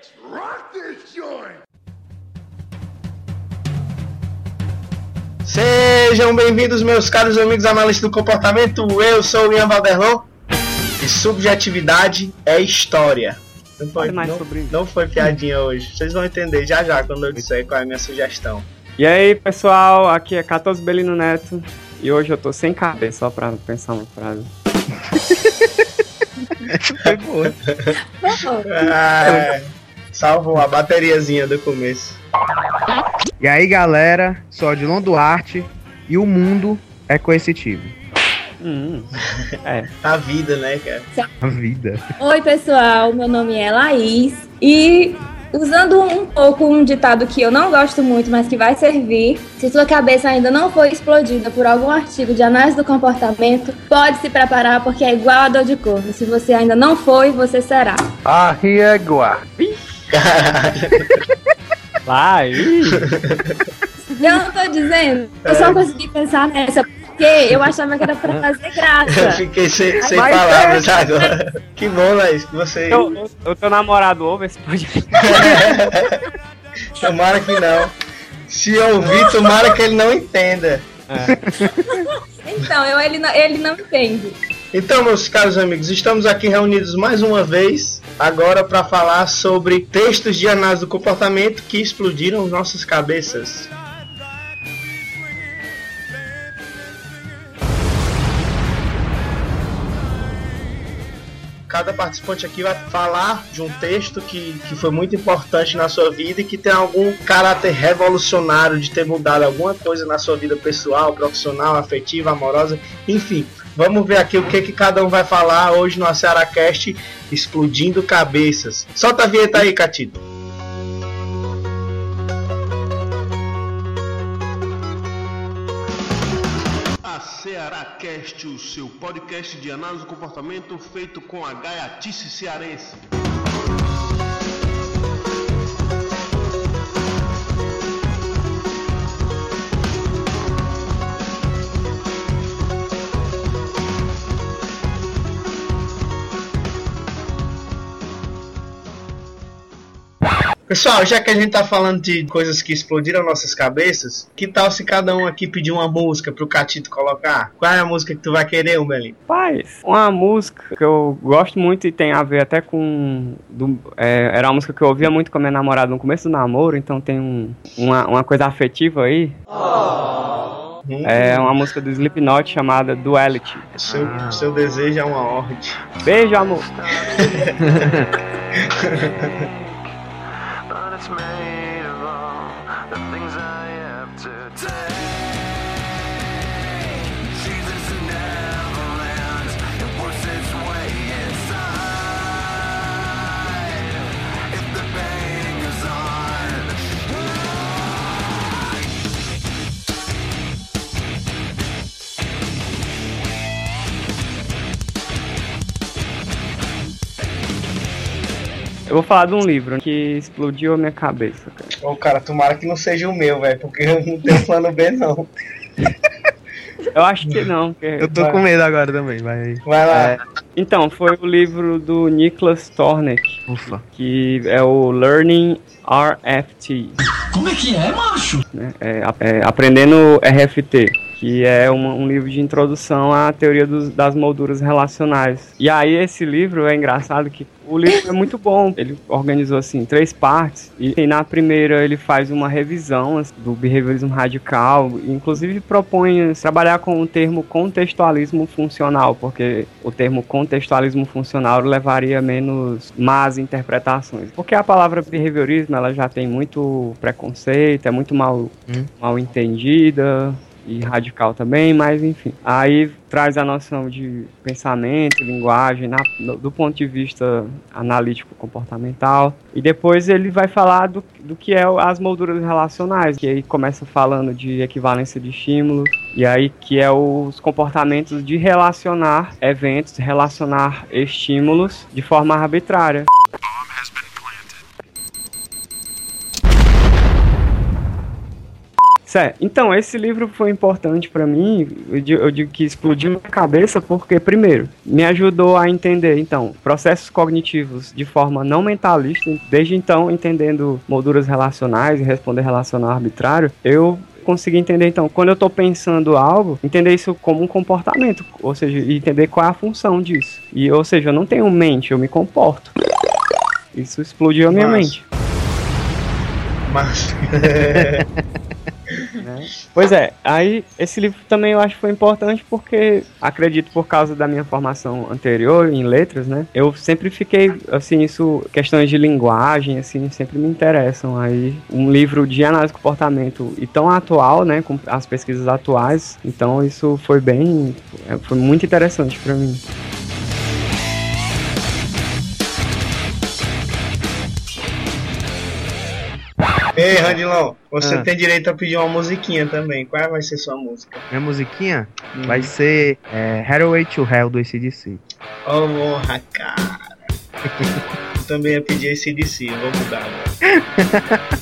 Let's rock this joint! Sejam bem-vindos, meus caros amigos analistas do comportamento. Eu sou o Ian Valderlon e subjetividade é história. Não foi, não, não foi piadinha hoje. Vocês vão entender já já quando eu disser qual é a minha sugestão. E aí, pessoal, aqui é 14 Belino Neto e hoje eu tô sem cabeça, só pra pensar uma frase. Foi boa. Ah, salvou a bateriazinha do começo. E aí, galera, sou Odilon Duarte e o mundo é coercitivo. Hum, é. A vida, né, cara? A vida. Oi, pessoal, meu nome é Laís e usando um pouco um ditado que eu não gosto muito, mas que vai servir, se sua cabeça ainda não foi explodida por algum artigo de análise do comportamento, pode se preparar porque é igual a dor de corno. Se você ainda não foi, você será. Arriegua. Vai! Eu não tô dizendo, eu só consegui pensar nessa porque eu achava que era pra fazer Eu graça. fiquei sem, sem Mas palavras agora. Que bom, Laís, que você. Eu, eu, o teu namorado ouve esse podcast. Tomara que não. Se ouvir, tomara que ele não entenda. Então, eu, ele, não- ele não entende. Então, meus caros amigos, estamos aqui reunidos mais uma vez, agora para falar sobre textos de análise do comportamento que explodiram nossas cabeças. Cada participante aqui vai falar de um texto que, que foi muito importante na sua vida e que tem algum caráter revolucionário de ter mudado alguma coisa na sua vida pessoal, profissional, afetiva, amorosa, enfim. Vamos ver aqui o que, que cada um vai falar hoje no Cearacast Explodindo Cabeças. Solta a vinheta aí, Catito. A o seu podcast de análise do comportamento feito com a gaiatice cearense. Pessoal, já que a gente tá falando de coisas que explodiram nossas cabeças, que tal se cada um aqui pedir uma música pro Catito colocar? Qual é a música que tu vai querer, Umbelin? Paz, uma música que eu gosto muito e tem a ver até com. do- é, era uma música que eu ouvia muito com a minha namorada no começo do namoro, então tem um- uma, uma coisa afetiva aí. Hum, É uma música do Slipknot chamada Duality. seu, seu desejo é uma ordem. Beijo, amor! that's made. Eu vou falar de um livro que explodiu a minha cabeça, cara. Ô, cara, tomara que não seja o meu, velho, porque eu não tenho plano B, não. Eu acho que não, porque... Eu tô com medo agora também, vai aí. Vai lá. É, então, foi o livro do Niklas Tornek, Ufa. que é o Learning RFT. Como é que é, macho? É, a- é, Aprendendo RFT, que é um, um livro de introdução à teoria dos- das molduras relacionais. E aí esse livro é engraçado que o livro é muito bom. Ele organizou assim três partes e, e na primeira ele faz uma revisão assim, do behaviorismo radical, inclusive propõe assim, trabalhar com o termo contextualismo funcional, porque o termo contextualismo funcional levaria a menos más interpretações. Porque a palavra behaviorismo ela já tem muito preconceito, é muito mal mal entendida e radical também, mas enfim. Aí traz a noção de pensamento, linguagem, na- do ponto de vista analítico comportamental. E depois ele vai falar do, do que é as molduras relacionais, que aí começa falando de equivalência de estímulos, e aí que é os comportamentos de relacionar eventos, relacionar estímulos de forma arbitrária. Certo. Então, esse livro foi importante pra mim, eu digo, eu digo que explodiu minha cabeça porque, primeiro, me ajudou a entender, então, processos cognitivos de forma não mentalista, desde então, entendendo molduras relacionais e responder relacional arbitrário, eu consegui entender, então, quando eu tô pensando algo, entender isso como um comportamento, ou seja, entender qual é a função disso. E, ou seja, eu não tenho mente, eu me comporto. Isso explodiu a minha Massa. mente. Mas. Pois é, aí esse livro também eu acho que foi importante porque acredito por causa da minha formação anterior em letras, né? Eu sempre fiquei assim, isso questões de linguagem assim, sempre me interessam. Aí um livro de análise de comportamento e tão atual, né, com as pesquisas atuais. Então isso foi bem, é, foi muito interessante pra mim. Ei, Randilão, você Ah. tem direito a pedir uma musiquinha também. Qual vai ser sua música? Minha musiquinha vai ser é, Hathaway to Hell do ACDC. Oh, morra, cara. Eu também ia pedir esse DC, vou mudar. agora.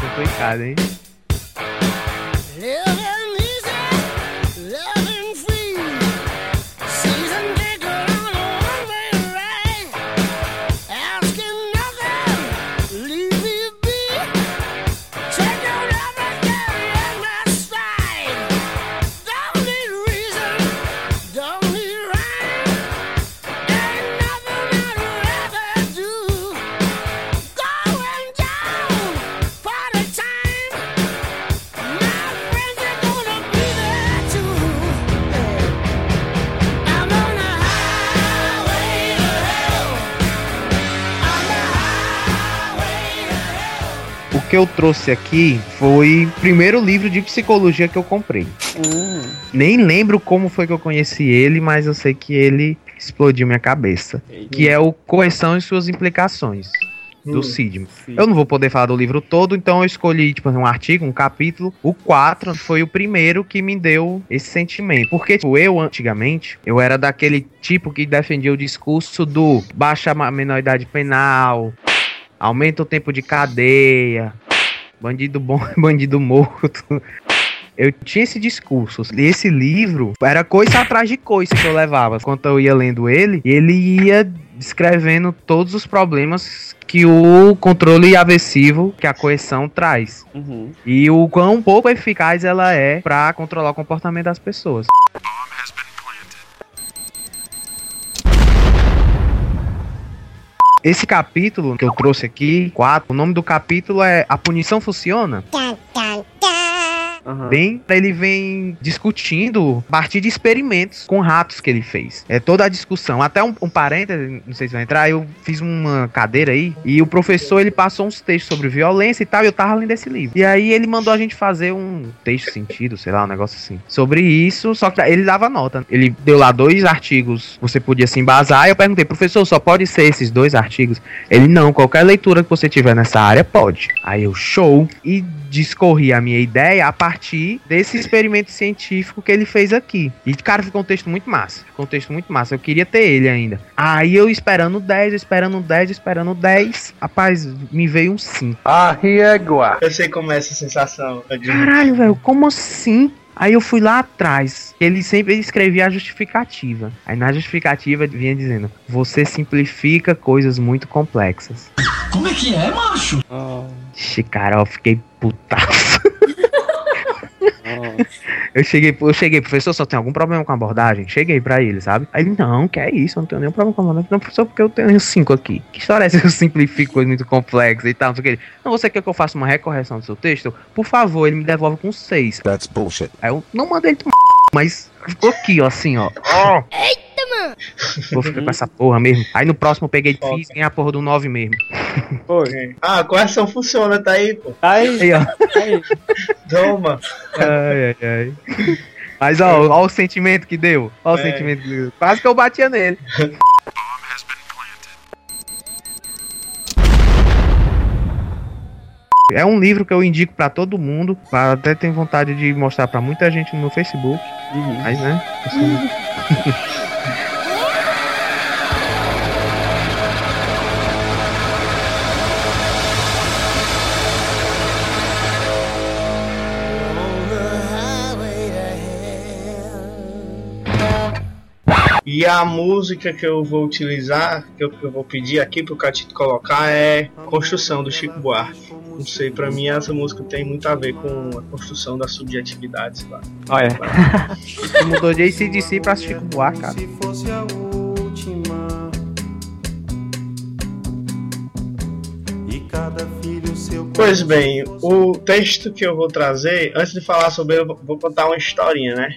Complicado, hein? Eu trouxe aqui foi o primeiro livro de psicologia que eu comprei. Nem lembro como foi que eu conheci ele, mas eu sei que ele explodiu minha cabeça. Que é o Correção e suas implicações. Do Hum. Sidman. Eu não vou poder falar do livro todo, então eu escolhi, tipo, um artigo, um capítulo. O 4 foi o primeiro que me deu esse sentimento. Porque, tipo, eu, antigamente, eu era daquele tipo que defendia o discurso do baixa a menoridade penal, aumenta o tempo de cadeia, bandido bom é bandido morto. Eu tinha esse discurso. E esse livro era coisa atrás de coisa que eu levava. Enquanto eu ia lendo ele, ele ia descrevendo todos os problemas que o controle aversivo, que a coerção traz. Uhum. E o quão pouco eficaz ela é pra controlar o comportamento das pessoas. Esse capítulo que eu trouxe aqui, 4, o nome do capítulo é A Punição Funciona. Aham. Bem, ele vem discutindo a partir de experimentos com ratos que ele fez. É toda a discussão. Até um, um não sei se vai entrar, eu fiz uma cadeira aí e o professor ele passou uns textos sobre violência e tal, e eu tava lendo esse livro. E aí ele mandou a gente fazer um texto sentido, sei lá, um negócio assim. Sobre isso, só que ele dava nota. Ele deu lá dois artigos, você podia se embasar. E eu perguntei, professor, só pode ser esses dois artigos? Ele, não, qualquer leitura que você tiver nessa área pode. Aí eu, show. E discorri a minha ideia a partir desse experimento científico que ele fez aqui. E, cara, ficou um texto muito massa. Ficou um texto muito massa. Eu queria ter ele ainda. Aí eu esperando 10, esperando 10, esperando 10. Rapaz, me veio um 5. Eu sei como é essa sensação. Caralho, velho, como assim? Aí eu fui lá atrás. Ele sempre escrevia a justificativa. Aí na justificativa vinha dizendo: Você simplifica coisas muito complexas. Como é que é, macho? Oh, cara, eu fiquei putaço. Eu cheguei, eu cheguei, professor, só tem algum problema com a abordagem? Cheguei pra ele, sabe? Aí ele, não, que é isso, eu não tenho nenhum problema com a abordagem. Não, professor, porque eu tenho cinco aqui. Que história é essa que eu simplifico coisas muito complexas e tal, não sei o que. Ele, Não, você quer que eu faça uma recorreção do seu texto? Por favor, ele me devolve com seis. That's bullshit. Aí eu não mandei ele tomar mas ficou aqui, ó, assim, ó. Eita, mano! Vou ficar com essa porra mesmo. Aí no próximo eu peguei e fiz ganhar a porra do 9 mesmo. Foi. Ah, a correção funciona, tá aí, pô. Aí, Aí, ó. aí. Toma. Ai, ai, ai. Mas ó, ó o sentimento que deu. Ó o É. sentimento que deu. Quase que eu batia nele. É um livro que eu indico pra todo mundo. Até tenho vontade de mostrar pra muita gente no meu Facebook. Uhum. Mas, né? eu sou- E a música que eu vou utilizar, que eu, que eu vou pedir aqui pro Catito colocar é Construção do Chico Buarque. Não sei, pra mim essa música tem muito a ver com a construção da subjetividade, sei lá. Olha, Tu mudou de ACDC pra Chico Buarque, cara. Se fosse a última E cada filho seu Pois bem, o texto que eu vou trazer, antes de falar sobre ele, eu vou- vou contar uma historinha, né?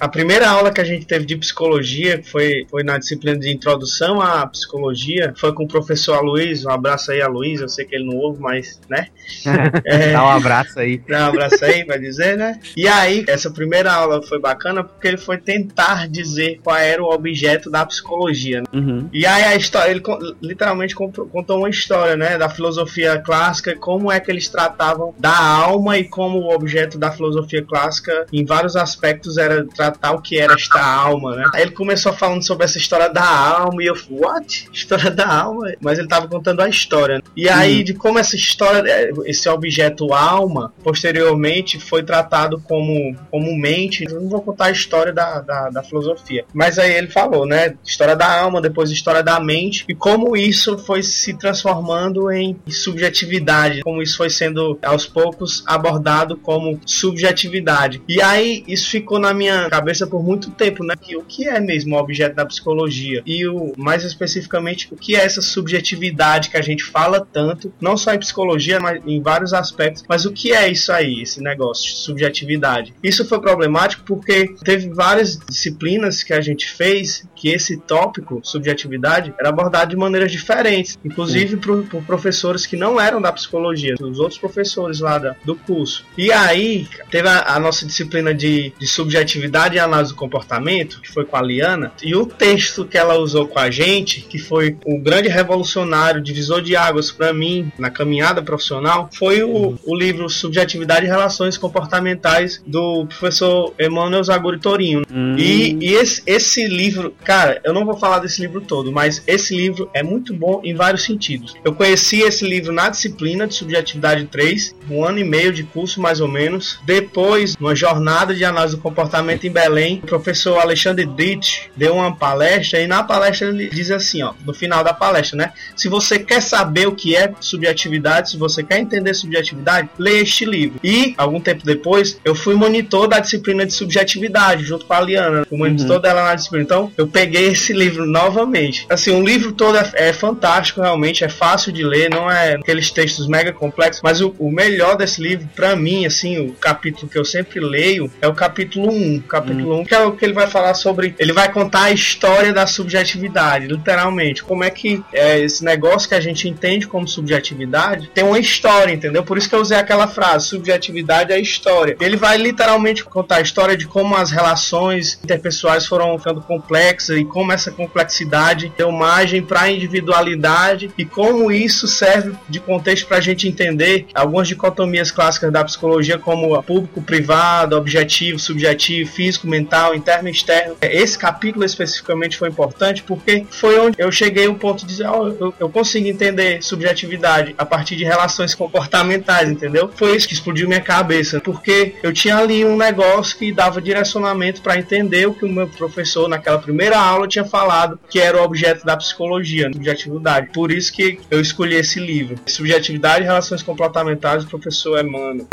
A primeira aula que a gente teve de psicologia, que foi, foi na disciplina de introdução à psicologia, foi com o professor Aloysio. Um abraço aí, Aloysio. Eu sei que ele não ouve, mas, né? É, Dá um abraço aí. Dá um abraço aí, vai dizer, né? E aí, essa primeira aula foi bacana porque ele foi tentar dizer qual era o objeto da psicologia. né? uhum. E aí a história, ele literalmente contou, uma história, né, da filosofia clássica, como é que eles tratavam da alma e como o objeto da filosofia clássica, em vários aspectos, era tratar o que era esta alma, né? Aí ele começou falando sobre essa história da alma e eu, what? História da alma? Mas ele tava contando a história. né? E aí de como essa história, eh, esse objeto alma, posteriormente foi tratado como, como mente. Eu não vou contar a história da, da, da filosofia. Mas aí ele falou, né? História da alma, depois história da mente, e como isso foi se transformando em subjetividade, como isso foi sendo aos poucos abordado como subjetividade. E aí isso ficou na minha cabeça por muito tempo, né? Que o que é mesmo o objeto da psicologia? E o mais especificamente, o que é essa subjetividade que a gente fala tanto, não só em psicologia, mas em vários aspectos. Mas o que é isso aí, esse negócio de subjetividade? Isso foi problemático porque teve várias disciplinas que a gente fez que esse tópico, subjetividade, era abordado de maneiras diferentes, inclusive por, por professores que não eram da psicologia, os outros professores lá da- do curso. E aí, teve a, a nossa disciplina de, de subjetividade e análise do comportamento, que foi com a Liana, e o texto que ela usou com a gente, que foi o grande revolucionário, divisor de águas para mim na caminhada profissional, foi o, o livro Subjetividade e Relações Comportamentais do professor Emmanuel Zaguri Torinho. Hum, E, e esse, esse livro, cara, eu não vou falar desse livro todo, mas esse livro é muito bom em vários sentidos. Eu conheci esse livro na disciplina de Subjetividade 3, um ano e meio de curso mais ou menos. Depois, numa jornada de análise do comportamento em Belém, o professor Alexandre Dritch deu uma palestra e na palestra ele diz assim, ó, no final da palestra, né? Se você quer saber o que é subjetividade, se você quer entender subjetividade, lê este livro. E, algum tempo depois, eu fui monitor da disciplina de subjetividade, junto com a Liana. Fui monitor dela na disciplina. Então, eu peguei esse livro novamente. Assim, o livro todo é, é fantástico, realmente, é fácil de ler, não é aqueles textos mega complexos, mas o, o melhor desse livro, pra mim, assim, o capítulo que eu sempre leio, é o capítulo 1. O capítulo 1, que é o que ele vai falar sobre. Ele vai contar a história da subjetividade, literalmente. Como é que é, esse negócio que a gente entende como subjetividade tem uma história, entendeu? Por isso que eu usei aquela frase: subjetividade é história. Ele vai literalmente contar a história de como as relações interpessoais foram ficando complexas e como essa complexidade deu margem para a individualidade e como isso serve de contexto para a gente entender algumas dicotomias clássicas da psicologia, como público-privado, objetivo, subjetivo, físico, mental, interno e externo. Esse capítulo especificamente foi importante porque foi onde eu cheguei ao ponto de dizer, ó, eu, eu consigo entender subjetividade a partir de relações comportamentais, entendeu? Foi isso que explodiu minha cabeça, porque eu tinha ali um negócio que dava direcionamento para entender o que o meu professor naquela primeira aula tinha falado, que era o objeto da psicologia, subjetividade. Por isso que eu escolhi esse livro, Subjetividade e Relações Comportamentais, do professor Emmanuel.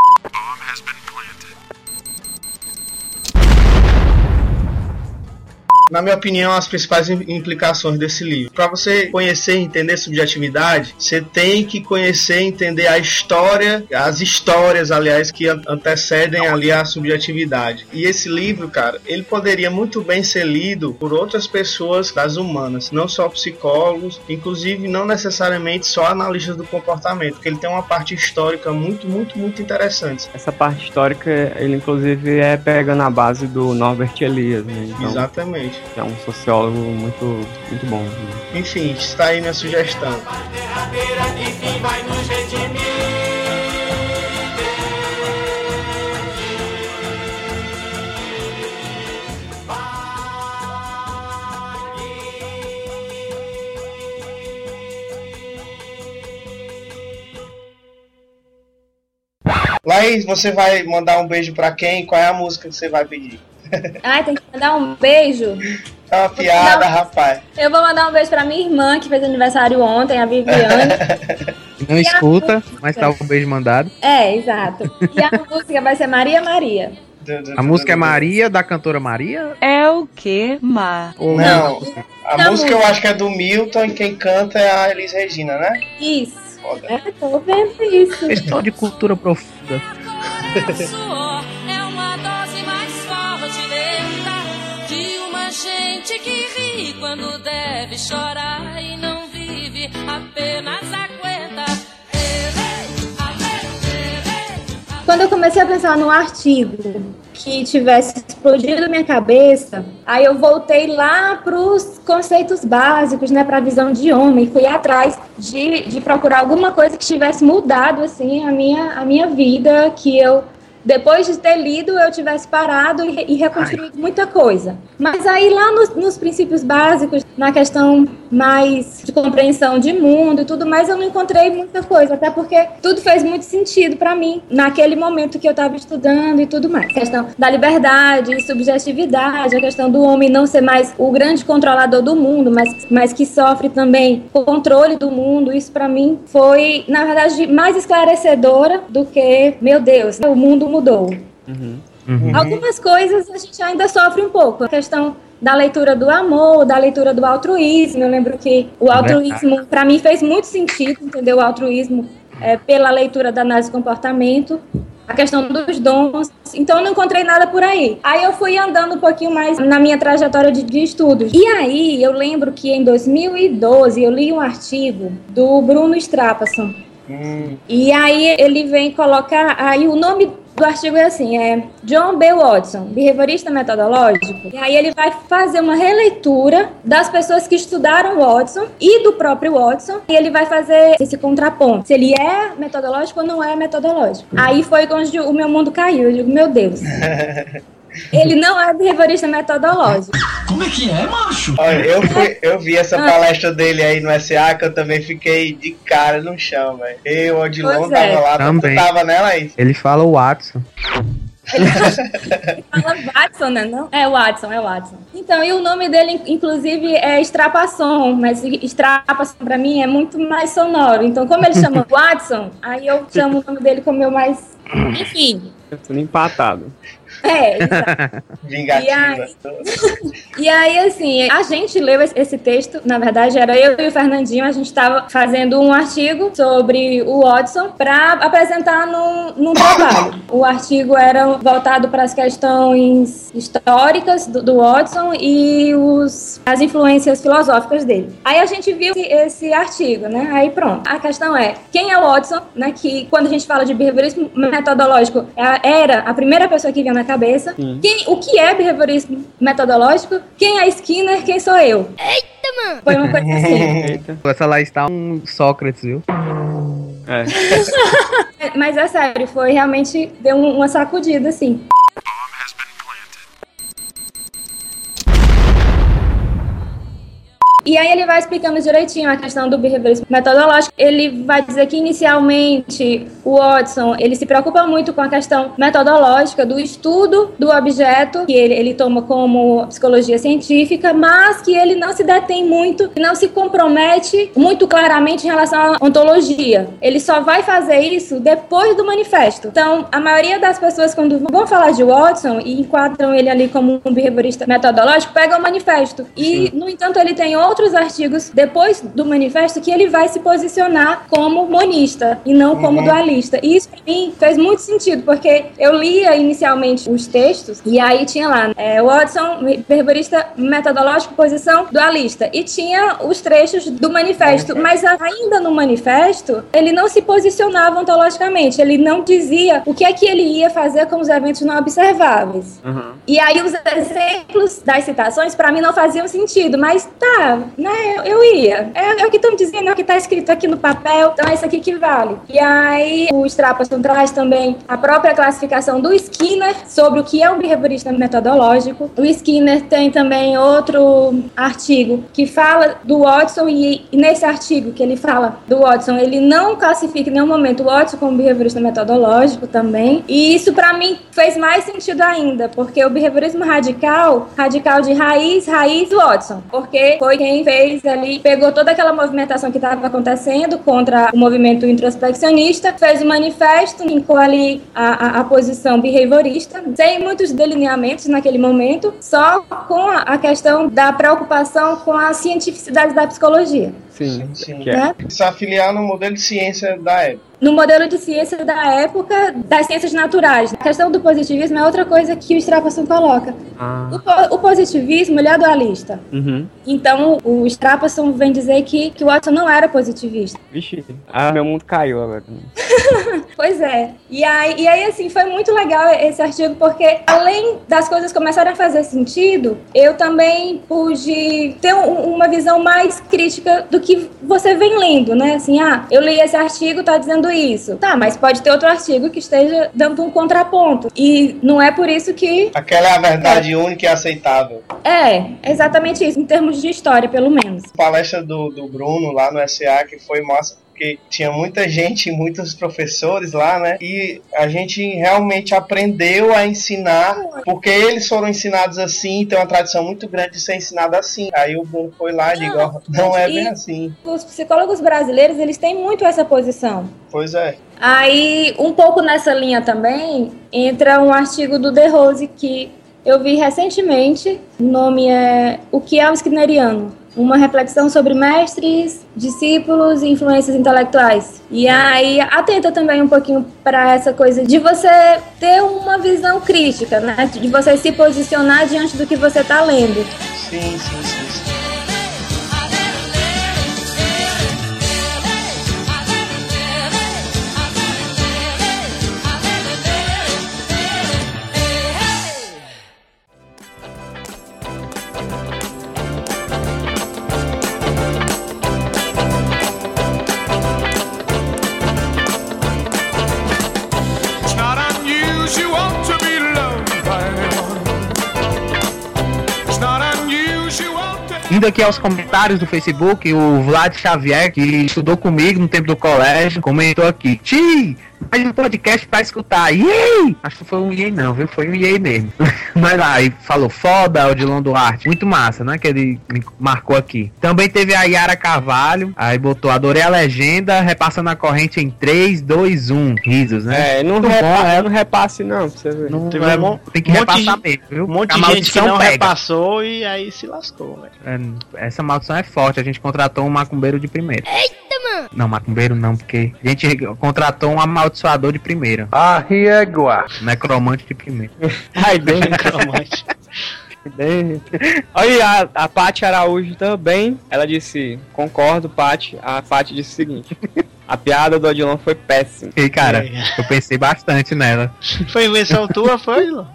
Na minha opinião, as principais im- implicações desse livro. Para você conhecer e entender subjetividade, você tem que conhecer e entender a história, as histórias, aliás, que an- antecedem ali a subjetividade. E esse livro, cara, ele poderia muito bem ser lido por outras pessoas das humanas, não só psicólogos, inclusive não necessariamente só analistas do comportamento, porque ele tem uma parte histórica muito, muito, muito interessante. Essa parte histórica, ele inclusive é pegando a base do Norbert Elias, né? Então, Exatamente. É um sociólogo muito, muito bom. né? Enfim, está aí minha sugestão. Laís, você vai mandar um beijo pra quem? Qual é a música que você vai pedir? Ai, tem que mandar um beijo. É uma piada, Não. rapaz. Eu vou mandar um beijo pra minha irmã, que fez aniversário ontem, a Viviane. Não escuta, mas tá o beijo mandado. é, exato. E a música vai ser Maria Maria. A música é Maria, da cantora Maria? É o que, Mar? Não, a Não, música eu acho que é do Milton e quem canta é a Elis Regina, né? Isso. Foda. É, tô vendo isso. Questão de cultura profunda. Gente que ri quando deve chorar e não vive, apenas aguenta. Quando eu comecei a pensar num artigo que tivesse explodido minha cabeça, aí eu voltei lá para os conceitos básicos, né, para a visão de homem, fui atrás de, de procurar alguma coisa que tivesse mudado assim a minha, a minha vida, que eu depois de ter lido, eu tivesse parado e, e reconstruído muita coisa. Mas aí lá nos, nos princípios básicos, na questão mais de compreensão de mundo e tudo mais, eu não encontrei muita coisa, até porque tudo fez muito sentido para mim naquele momento que eu estava estudando e tudo mais. A questão da liberdade e subjetividade, a questão do homem não ser mais o grande controlador do mundo, mas, mas que sofre também controle do mundo, isso para mim foi, na verdade, mais esclarecedora do que, meu Deus, o mundo mudou. Uhum. Algumas coisas a gente ainda sofre um pouco. A questão da leitura do amor, da leitura do altruísmo. Eu lembro que o altruísmo, para mim, fez muito sentido, entendeu? O altruísmo é, pela leitura da análise de comportamento. A questão dos dons. Então, eu não encontrei nada por aí. Aí, eu fui andando um pouquinho mais na minha trajetória de, de estudos. E aí, eu lembro que em 2012, eu li um artigo do Bruno Strapasson. E aí ele vem colocar, aí o nome do artigo é assim, é John B. Watson, behaviorista metodológico. E aí ele vai fazer uma releitura das pessoas que estudaram Watson e do próprio Watson, e ele vai fazer esse contraponto, se ele é metodológico ou não é metodológico. Aí foi onde o meu mundo caiu, eu digo, meu Deus. Ele não é behaviorista metodológico. Como é que é, macho? Olha, eu, fui, eu vi essa palestra dele aí no SA que eu também fiquei de cara no chão, velho. Eu, Odilon, Pois é. tava lá, Também. tu tava nela aí. Ele fala o Watson. Ele fala Watson, né? Não? É Watson, é Watson. Então, e o nome dele, inclusive, é Strapasson, mas Strapasson pra mim é muito mais sonoro. Então, como ele chama Watson, aí eu chamo o nome dele como meu mais. Enfim. Eu tô empatado. É, exato. Vingativa. E aí- E aí, assim, a gente leu esse- esse texto, na verdade, era eu e o Fernandinho, a gente estava fazendo um artigo sobre o Watson para apresentar num, num trabalho. O artigo era voltado para as questões históricas do, do Watson e os, as influências filosóficas dele. Aí a gente viu esse, esse artigo, né? Aí pronto. A questão é, quem é o Watson, né? Que quando a gente fala de behaviorismo metodológico, é- era a primeira pessoa que vinha na cabeça. Sim. Quem, o que é behaviorismo metodológico? Quem é Skinner? Quem sou eu? Eita, mano! Foi uma coisa assim. Eita. Essa lá está um Sócrates, viu? É. Mas é sério, foi realmente deu um- uma sacudida assim. E aí ele vai explicando direitinho a questão do behaviorismo metodológico. Ele vai dizer que inicialmente o Watson ele se preocupa muito com a questão metodológica do estudo do objeto que ele, ele toma como psicologia científica, mas que ele não se detém muito, não se compromete muito claramente em relação à ontologia. Ele só vai fazer isso depois do manifesto. Então, a maioria das pessoas quando vão falar de Watson e enquadram ele ali como um behaviorista metodológico, pegam o manifesto. E, no entanto, ele tem outros artigos depois do manifesto que ele vai se posicionar como monista e não como Uhum. dualista. E isso para mim fez muito sentido, porque eu lia inicialmente os textos e aí tinha lá é, Watson, behaviorista metodológico, posição dualista. E tinha os trechos do manifesto, mas ainda no manifesto ele não se posicionava ontologicamente, ele não dizia o que é que ele ia fazer com os eventos não observáveis. Uhum. E aí os exemplos das citações para mim não faziam sentido, mas tá, né, eu, ia. É, é o que estão dizendo, é o que está escrito aqui no papel, então é isso aqui que vale. E aí o Strapperson traz também a própria classificação do Skinner sobre o que é um behaviorista metodológico. O Skinner tem também outro artigo que fala do Watson e nesse artigo que ele fala do Watson, ele não classifica em nenhum momento o Watson como behaviorista metodológico também. E isso para mim fez mais sentido ainda, porque o behaviorismo radical, radical de raiz, raiz Watson, porque foi quem fez ali, pegou toda aquela movimentação que estava acontecendo contra o movimento introspeccionista, fez o um manifesto, linkou ali a, a, a, posição behaviorista, sem muitos delineamentos naquele momento, só com a, a questão da preocupação com a cientificidade da psicologia. Sim, sim. Né? Se afiliar no modelo de ciência da época no modelo de ciência da época das ciências naturais. A questão do positivismo é outra coisa que o Strapasson coloca. Ah. O, o, positivismo ele é dualista. Uhum. Então o Strapasson vem dizer que, que o Watson não era positivista. Vixe, ah, meu mundo caiu agora. pois é. E aí, e aí, assim, foi muito legal esse artigo, porque além das coisas começarem a fazer sentido, eu também pude ter um, uma visão mais crítica do que você vem lendo, né? Assim, ah, eu li esse artigo, tá dizendo isso. Tá, mas pode ter outro artigo que esteja dando um contraponto. E não é por isso que. Aquela é a verdade é. única e aceitável. É, exatamente isso, em termos de história, pelo menos. A palestra do, do Bruno lá no SA, que foi massa porque tinha muita gente, muitos professores lá, né? E a gente realmente aprendeu a ensinar, porque eles foram ensinados assim, tem uma tradição muito grande de ser ensinado assim. Aí o Bruno foi lá e digo, não, não é bem assim. Os psicólogos brasileiros, eles têm muito essa posição. Pois é. Aí, um pouco nessa linha também, entra um artigo do De Rose que eu vi recentemente. O nome é O que é um Skinneriano? Uma reflexão sobre mestres, discípulos e influências intelectuais. E aí atenta também um pouquinho para essa coisa de você ter uma visão crítica, né? De você se posicionar diante do que você está lendo. Sim, sim, sim. Sim. Indo aqui aos comentários do Facebook, o Vlad Xavier, que estudou comigo no tempo do colégio, comentou aqui: Ti, mais um podcast pra escutar. Yay! Acho que foi um yay não, viu? Foi um yay mesmo. Mas lá, e falou foda, Odilon Duarte. Muito massa, né? Que ele me marcou aqui. Também teve a Yara Carvalho. Aí botou, adorei a legenda, repassando a corrente em 3, 2, 1. Risos, né? É, não, repa é, não repasse não, pra você ver. Não, teve é, tem que repassar mesmo, viu? Um monte de gente que não pega. repassou e aí se lascou, velho. É, essa maldição é forte. A gente contratou um macumbeiro de primeira. Eita, mano! Não, macumbeiro não, porque a gente contratou um amaldiçoador de primeira. Ah, riegua. Necromante de primeira. Ai, bem necromante. Olha a, a Paty Araújo também. Ela disse: Concordo, Paty. A Paty disse o seguinte: A piada do Odilon foi péssima. E cara, eu pensei bastante nela. Foi invenção tua, foi, Lô?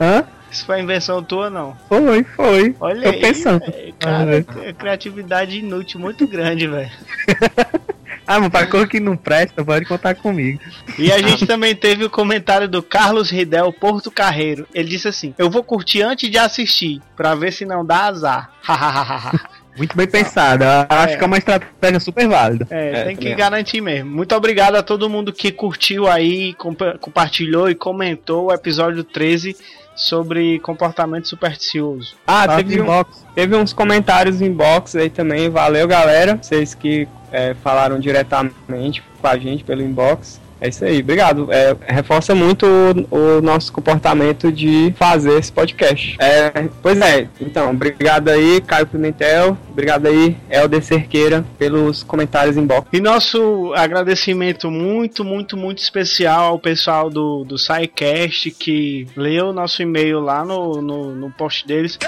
Hã? Isso foi invenção tua, não? Foi, foi. Olha Tô aí, pensando. Véio, cara, ah, criatividade inútil muito grande, velho. Ah, mas pra coisa que não presta, pode contar comigo. E a gente também teve o comentário do Carlos Ridel Porto Carreiro. Ele disse assim: Eu vou curtir antes de assistir, pra ver se não dá azar. Muito bem pensado. Acho é. que é uma estratégia super válida. É, é tem que garantir mesmo. Muito obrigado a todo mundo que curtiu aí, comp compartilhou e comentou o episódio 13 sobre comportamento supersticioso. Ah, teve, um, teve uns comentários em box aí também. Valeu, galera. Vocês que é, falaram diretamente com a gente pelo inbox. É isso aí, obrigado. É, reforça muito o, o, nosso comportamento de fazer esse podcast. É, pois é, então, obrigado aí, Caio Pimentel, obrigado aí, Helder Cerqueira, pelos comentários em box. E nosso agradecimento muito, muito, muito especial ao pessoal do, do SciCast que leu nosso e-mail lá no, no, no post deles.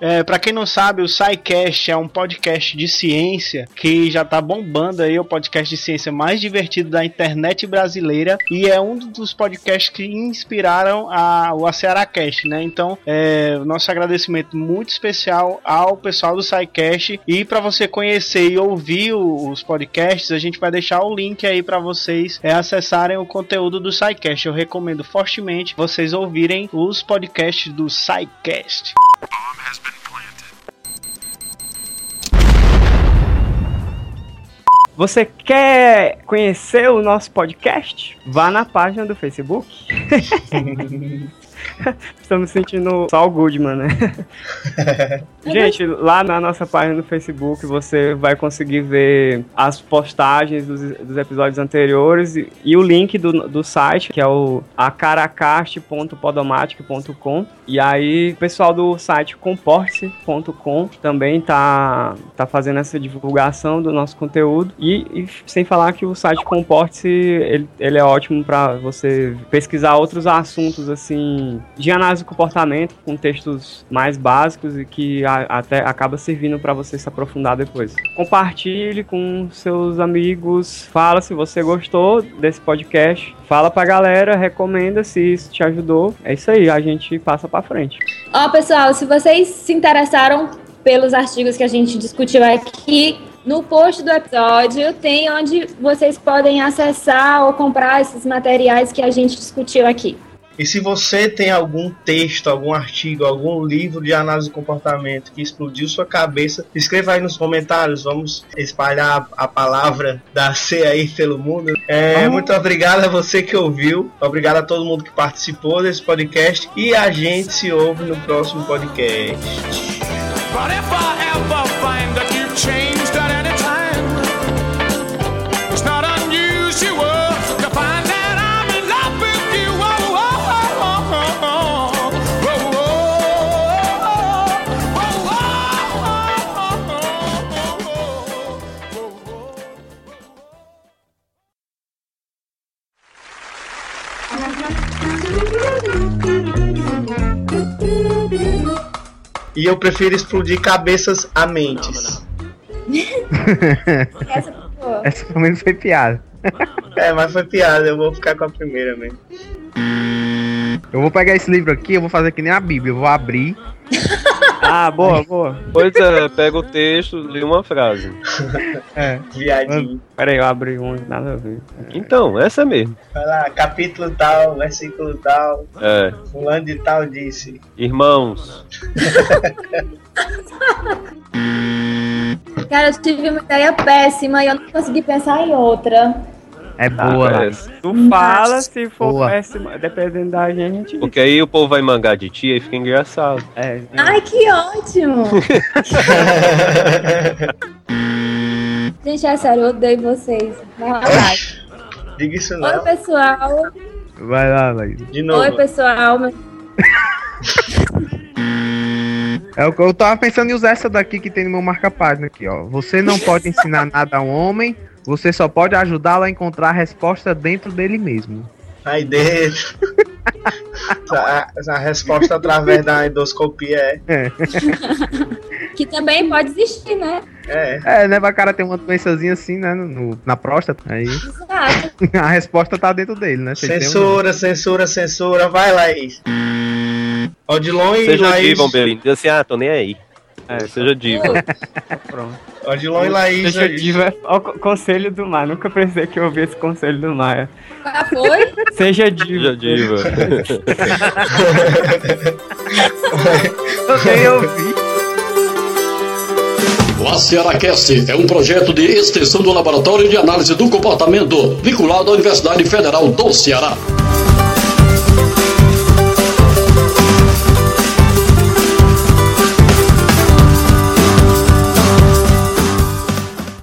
É, para quem não sabe, o SciCast é um podcast de ciência que já tá bombando aí, o podcast de ciência mais divertido da internet brasileira e é um dos podcasts que inspiraram a, o AcearaCast, né? Então, é, nosso agradecimento muito especial ao pessoal do SciCast e para você conhecer e ouvir o, os podcasts, a gente vai deixar o link aí para vocês é, acessarem o conteúdo do SciCast. Eu recomendo fortemente vocês ouvirem os podcasts do SciCast. Você quer conhecer o nosso podcast? Vá na página do Facebook. Estamos sentindo Saul Goodman, né? Gente, lá na nossa página no Facebook você vai conseguir ver as postagens dos, dos episódios anteriores e, e o link do, do site, que é o acaracast.podomatic.com. E aí o pessoal do site comporte.com também tá, tá fazendo essa divulgação do nosso conteúdo. E, e sem falar que o site Comporte ele, ele é ótimo para você pesquisar outros assuntos assim de análise do comportamento com textos mais básicos e que a, até acaba servindo para você se aprofundar depois. Compartilhe com seus amigos, fala se você gostou desse podcast, fala pra galera, recomenda se isso te ajudou. É isso aí, a gente passa para frente. Ó, pessoal, se vocês se interessaram pelos artigos que a gente discutiu aqui, no post do episódio tem onde vocês podem acessar ou comprar esses materiais que a gente discutiu aqui. E se você tem algum texto, algum artigo, algum livro de análise do comportamento que explodiu sua cabeça, escreva aí nos comentários. Vamos espalhar a palavra da C aí pelo mundo. É, Muito obrigado a você que ouviu. Obrigado a todo mundo que participou desse podcast. E a gente se ouve no próximo podcast. But if I ever E eu prefiro explodir cabeças a mentes. Essa, pô, Essa pelo menos foi piada. É, mas foi piada, eu vou ficar com a primeira mesmo. Eu vou pegar esse livro aqui, eu vou fazer que nem a Bíblia. Eu vou abrir. Ah, boa, boa. Pois é, pega o texto, lê uma frase. É. Viadinho. Peraí, eu abri um, nada a ver. Então, essa mesmo. Vai lá, capítulo tal, versículo tal. É. Fulano de tal disse. Irmãos, cara, eu tive uma ideia péssima e eu não consegui pensar em outra. É boa, Laís. Tu fala se for Boa. péssimo, dependendo da gente. porque aí o povo vai mangar de ti e fica engraçado. É, Ai, que ótimo! Gente, é sério, eu odeio vocês. Vai lá, vai. Diga isso Oi, não. pessoal. Vai lá, Laís. De novo. Oi, pessoal. É o que eu tava pensando em usar essa daqui que tem no meu marca-página aqui, ó. Você não pode ensinar nada a um homem, você só pode ajudá-lo a encontrar a resposta dentro dele mesmo. Aí dentro. a, a resposta através da endoscopia é. Que também pode existir, né? É. É, né? O cara tem uma doençazinha assim, né? no- no- na próstata. Aí Exato. a resposta tá dentro dele, né? Tem um- Censura, censura, censura. Vai, Laís. Odilon e Seja Laís. Diz assim, ah, tô nem aí. É, seja diva. pronto. Odilon e Laís. Eu diva, ó, o conselho do Maia. Nunca pensei que eu ouvi esse conselho do Maia. Já foi? Seja diva. Seja diva. Eu nem ouvi. O AcearaCast é um projeto de extensão do Laboratório de Análise do Comportamento, vinculado à Universidade Federal do Ceará.